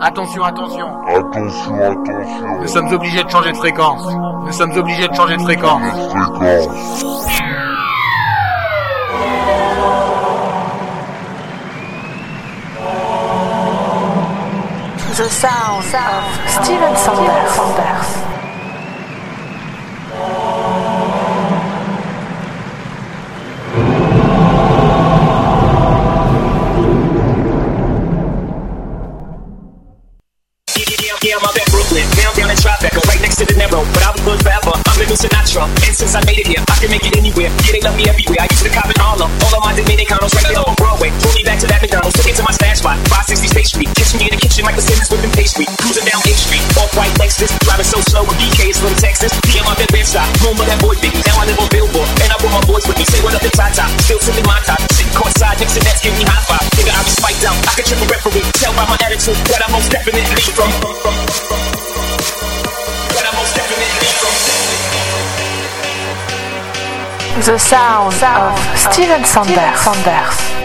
Attention, attention. Attention, attention. Nous sommes obligés de changer de fréquence. Nous sommes obligés de changer de fréquence. Fréquence. The sound of Steven Sanders. The sound, of, Steven Sanders. Steven Sanders.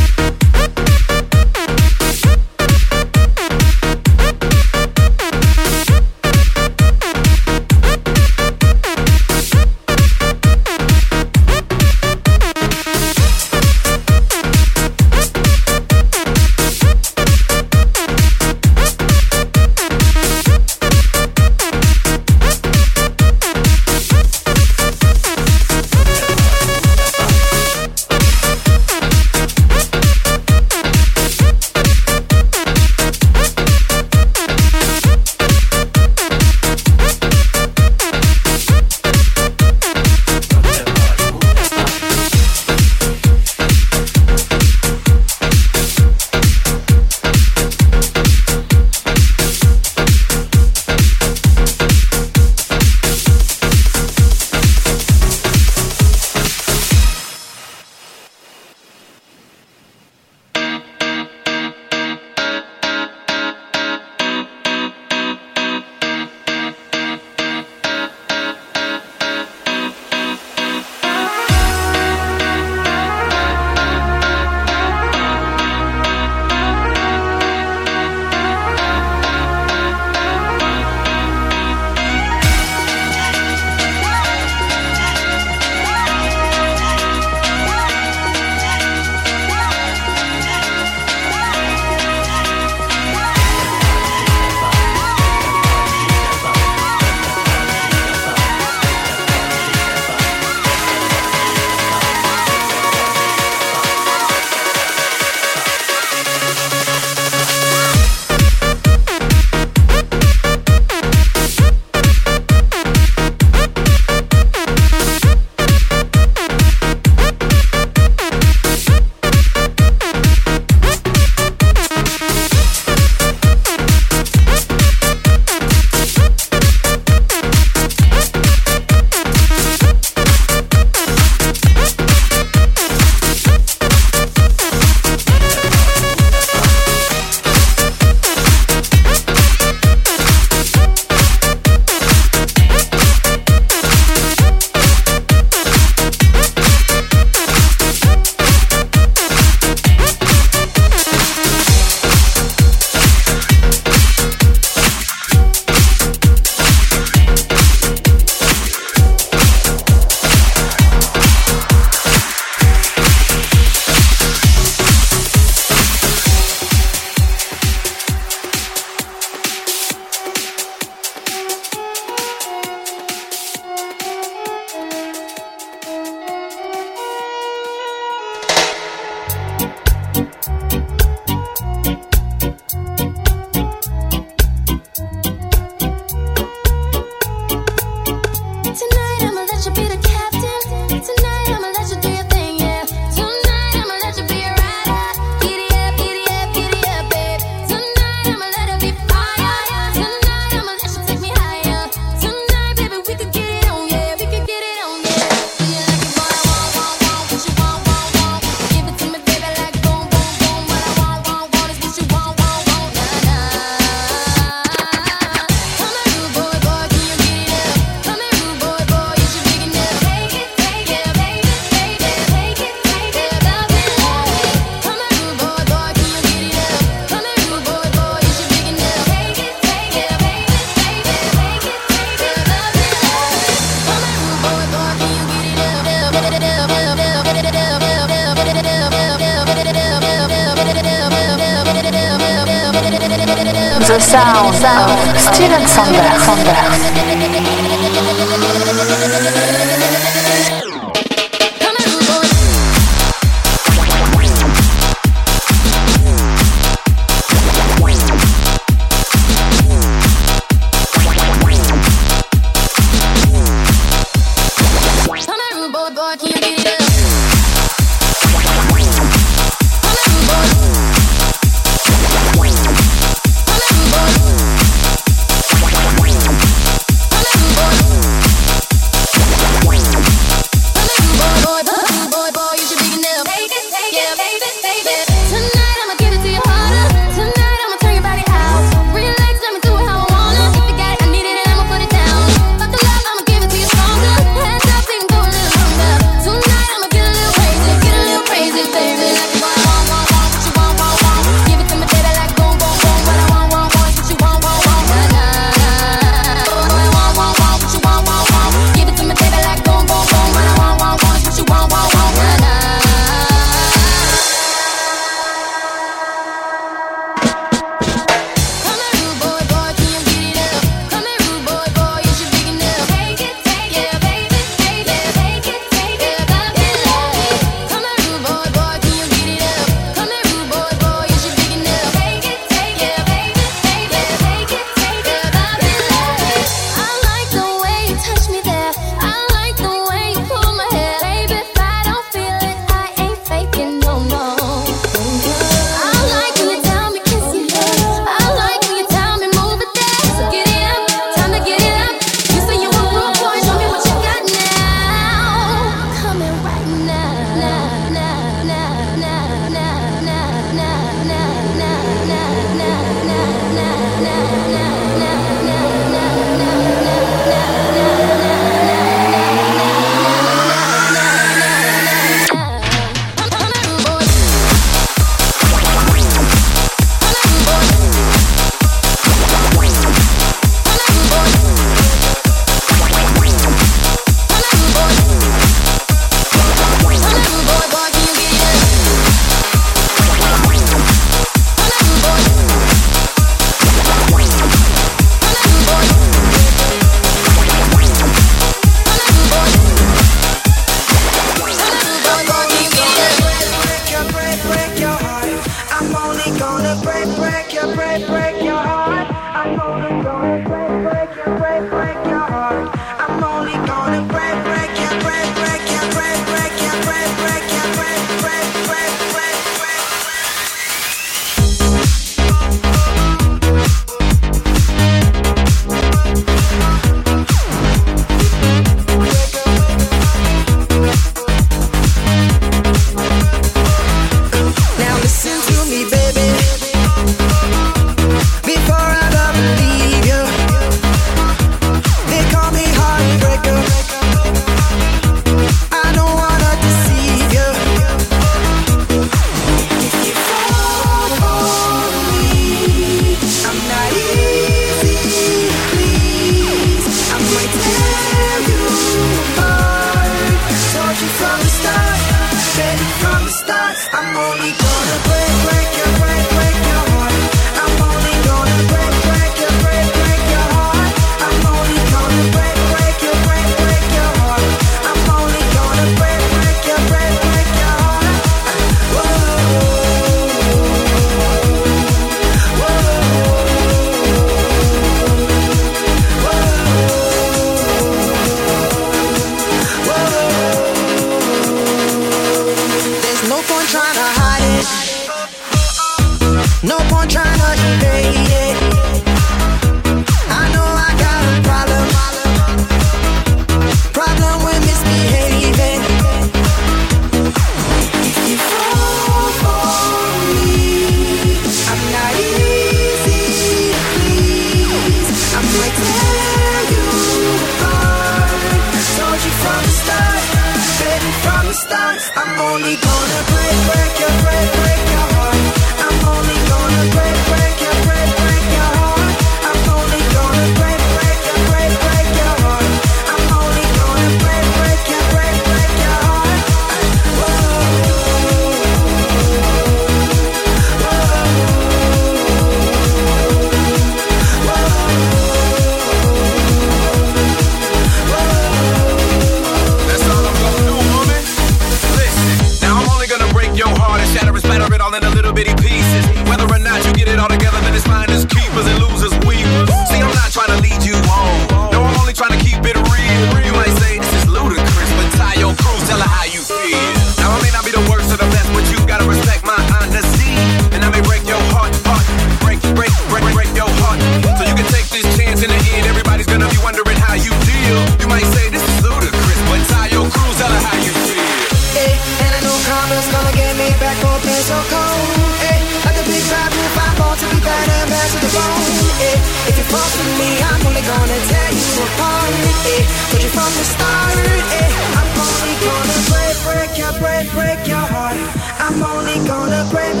Told you from the start, yeah. I'm only gonna break, break your, break, break your heart. I'm only gonna break.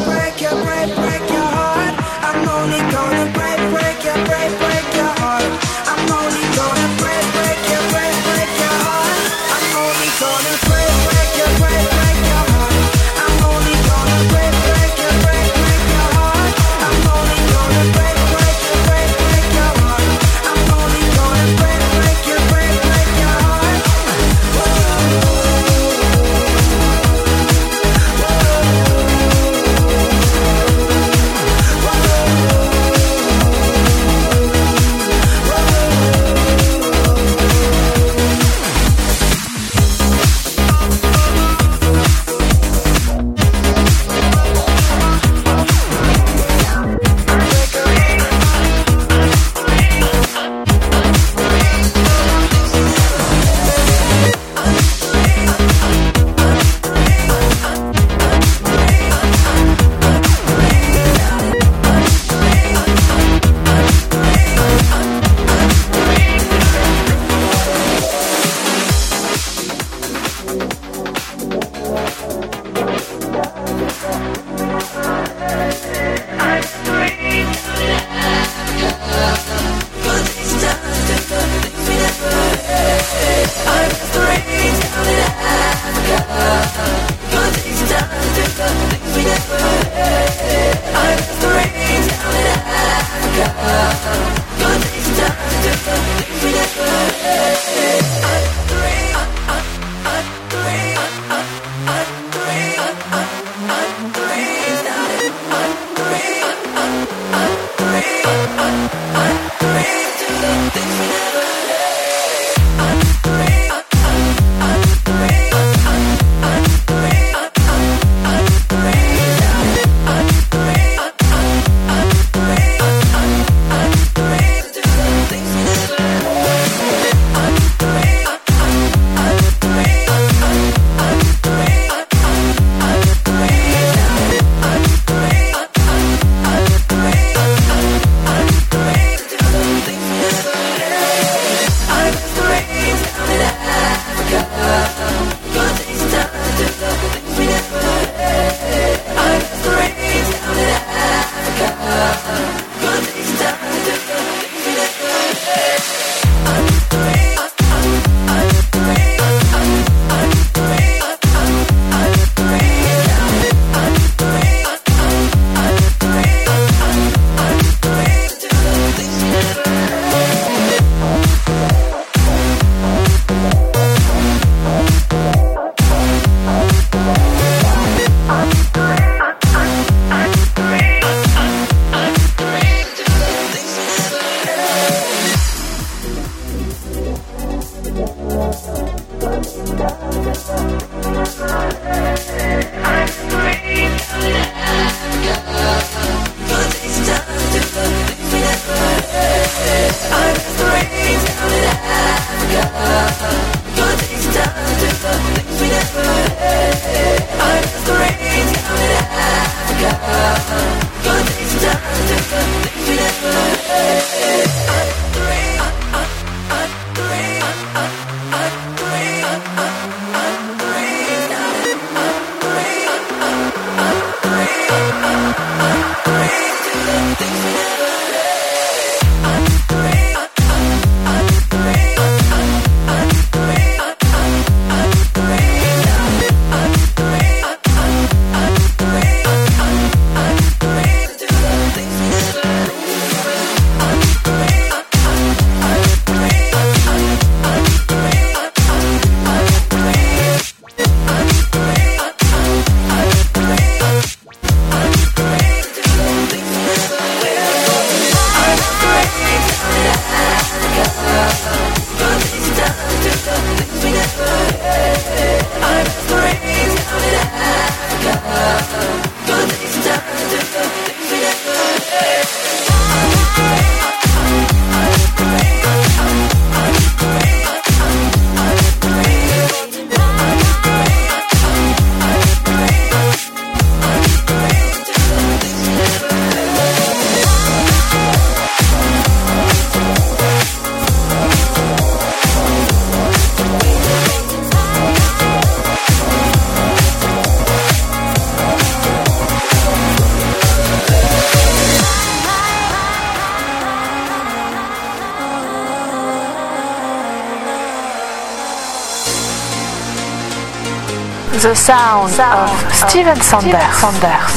The sound of Steven Sanders. Sanders.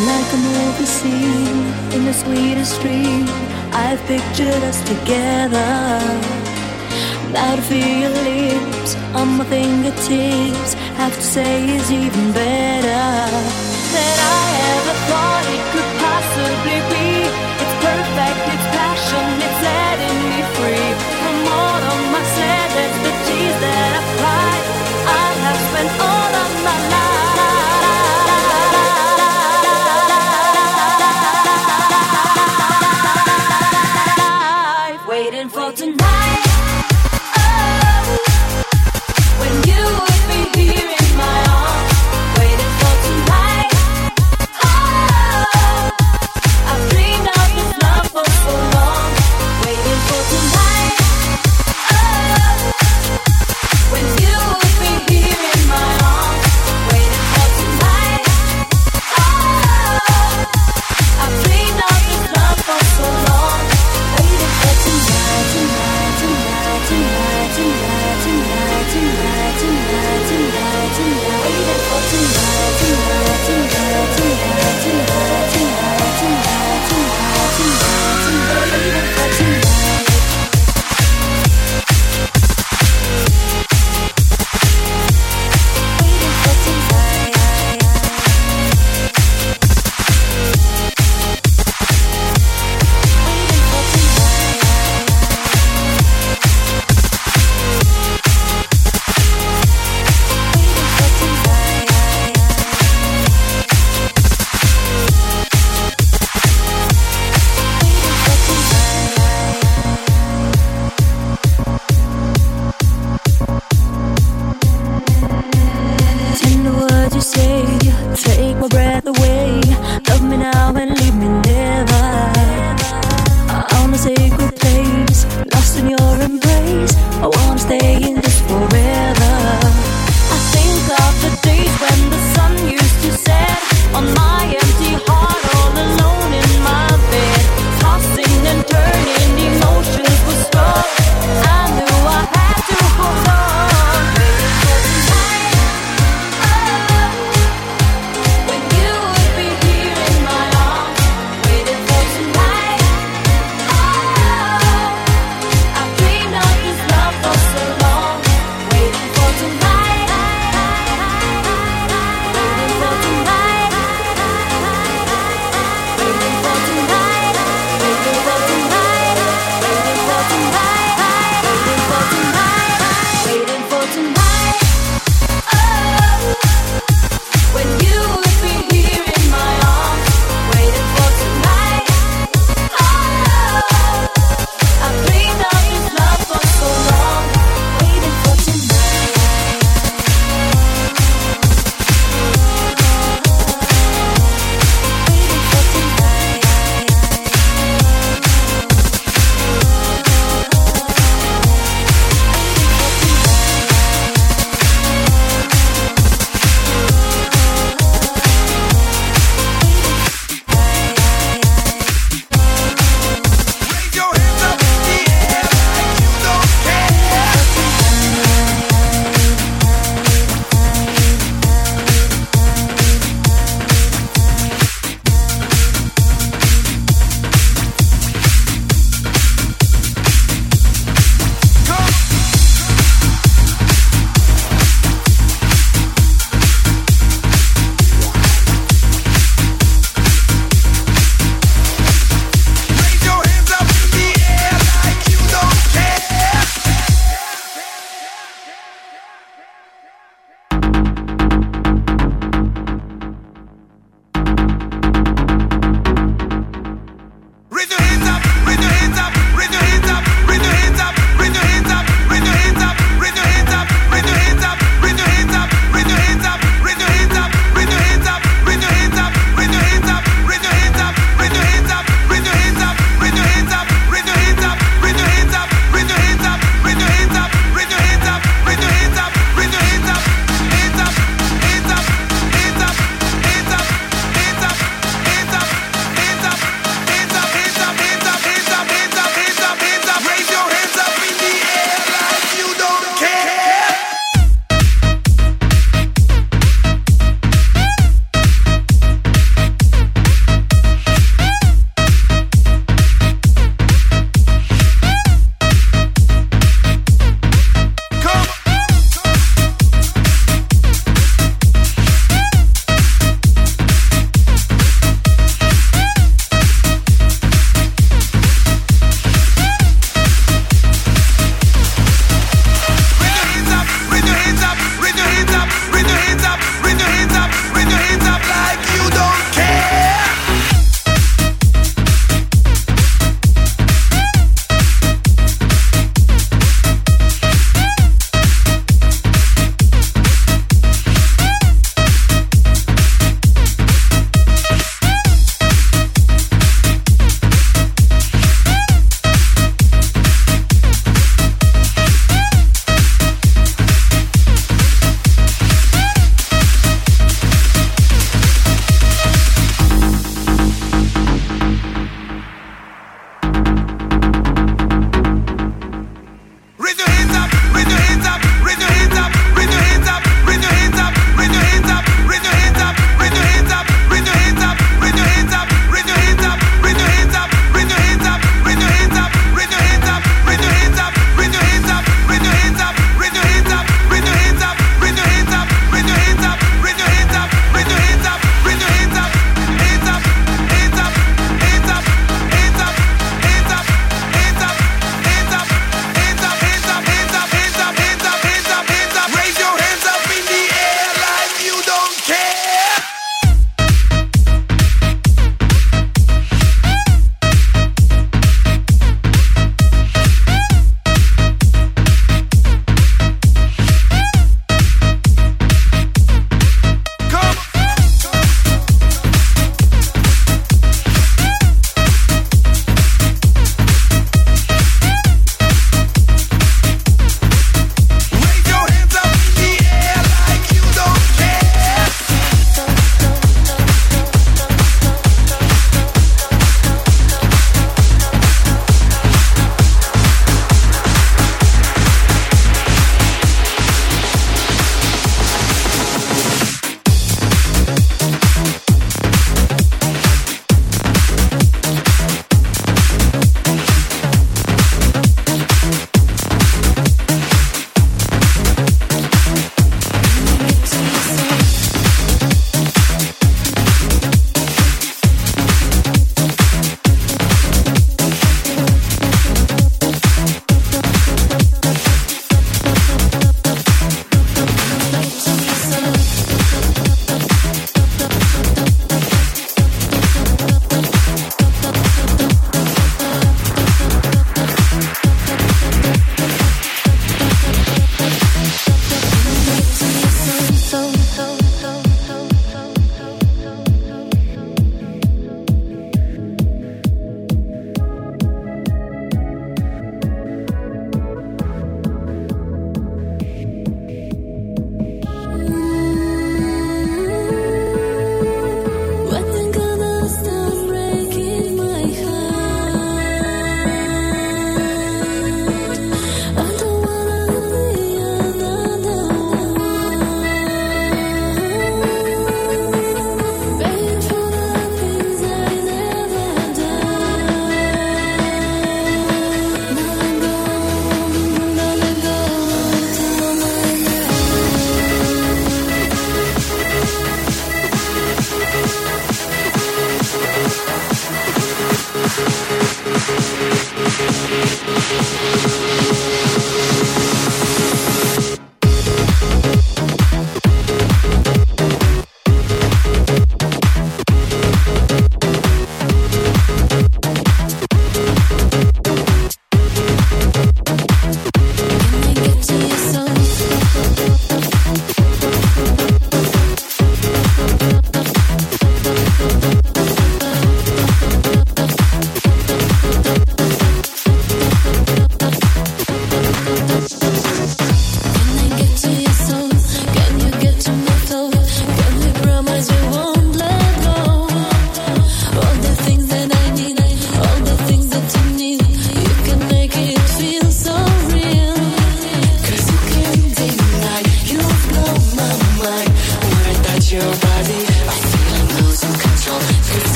Like a movie scene in the sweetest dream, I've pictured us together. Now to feel your lips on my fingertips, have to say is even better than I ever thought it could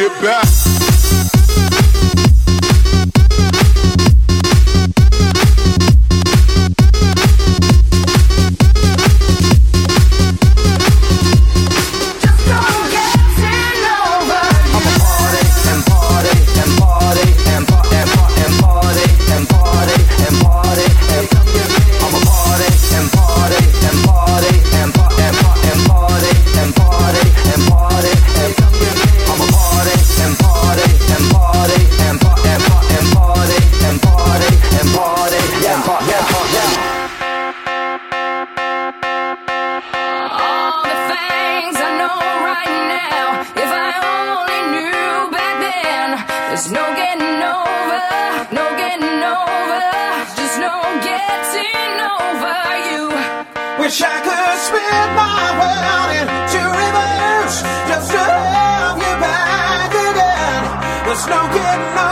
Get back. There's no getting on.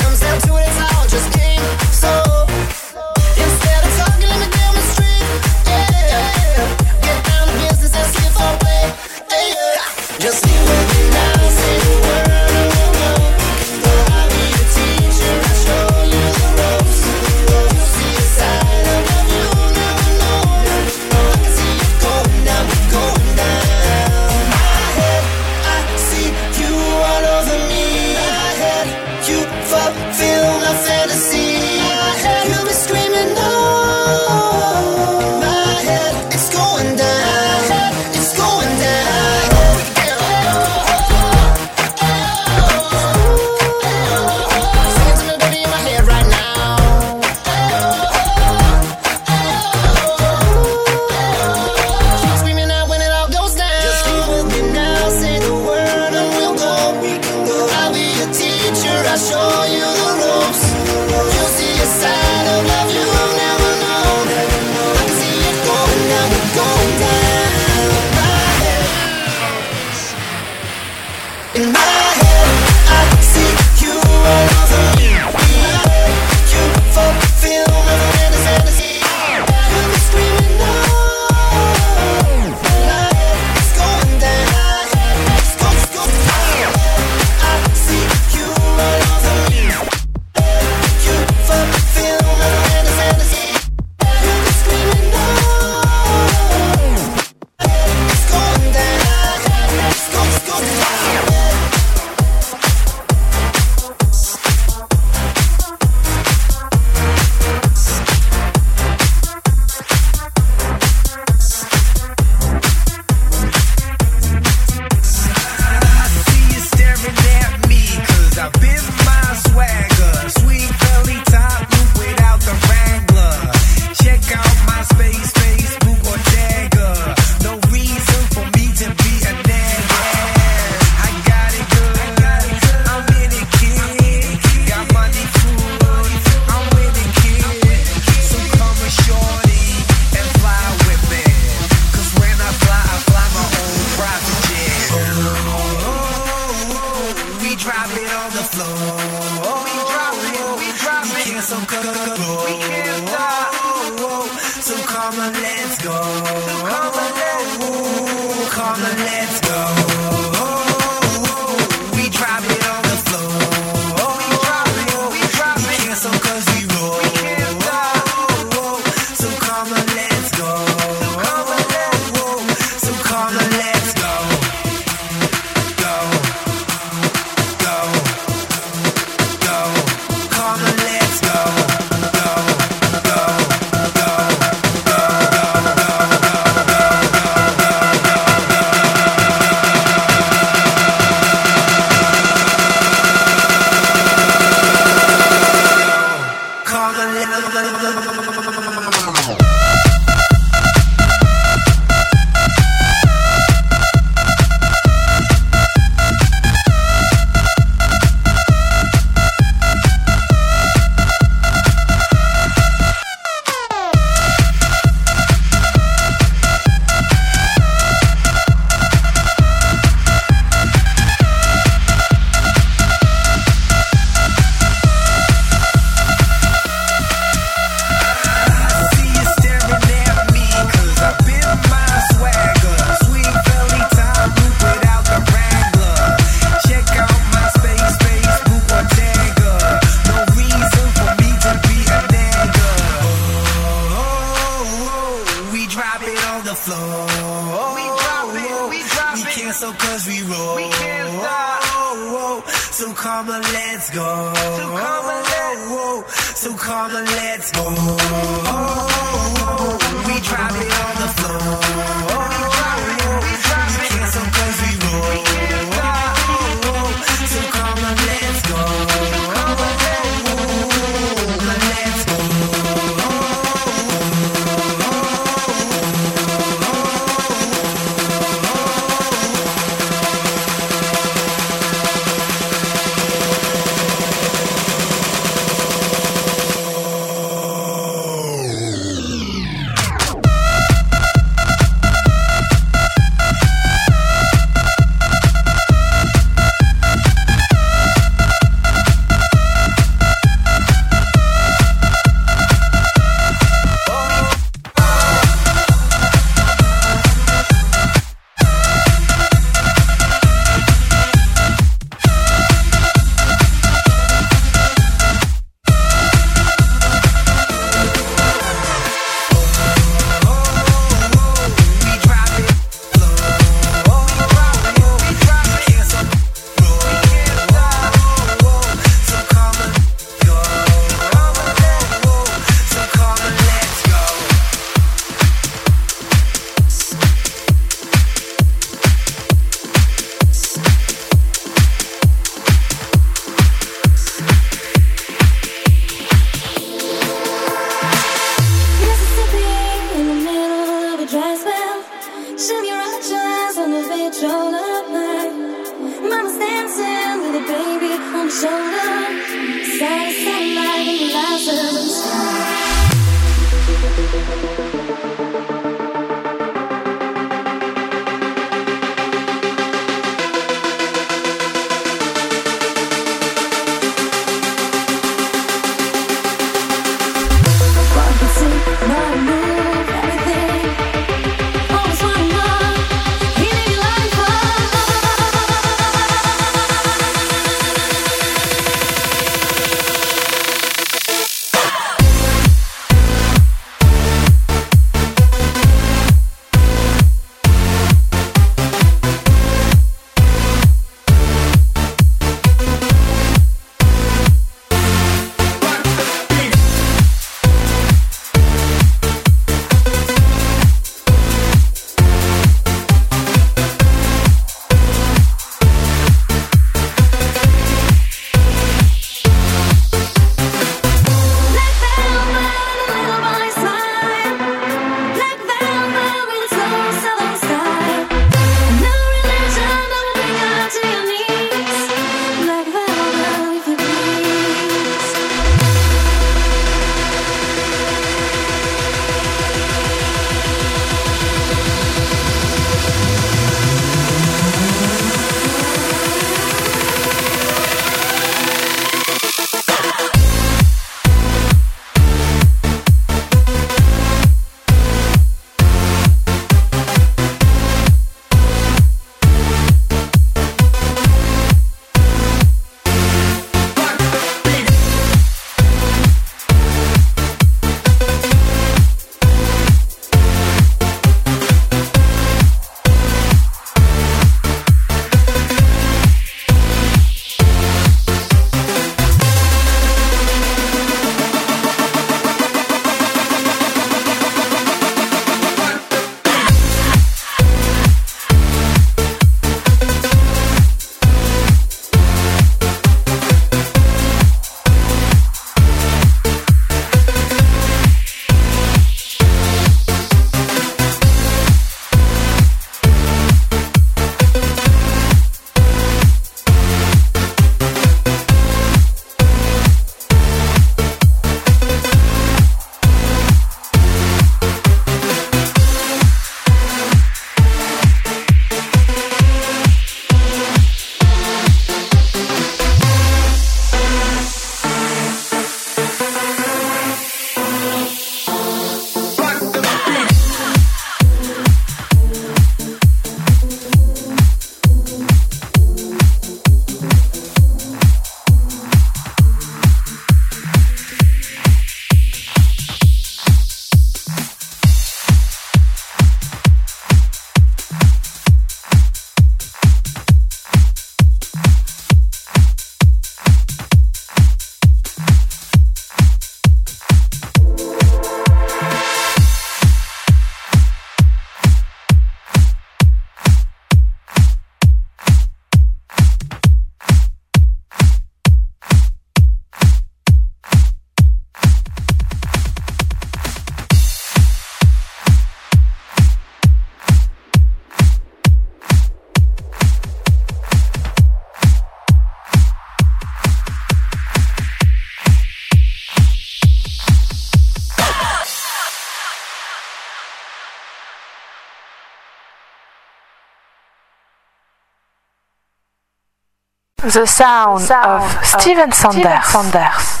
The sound of Steven Sanders. Sanders.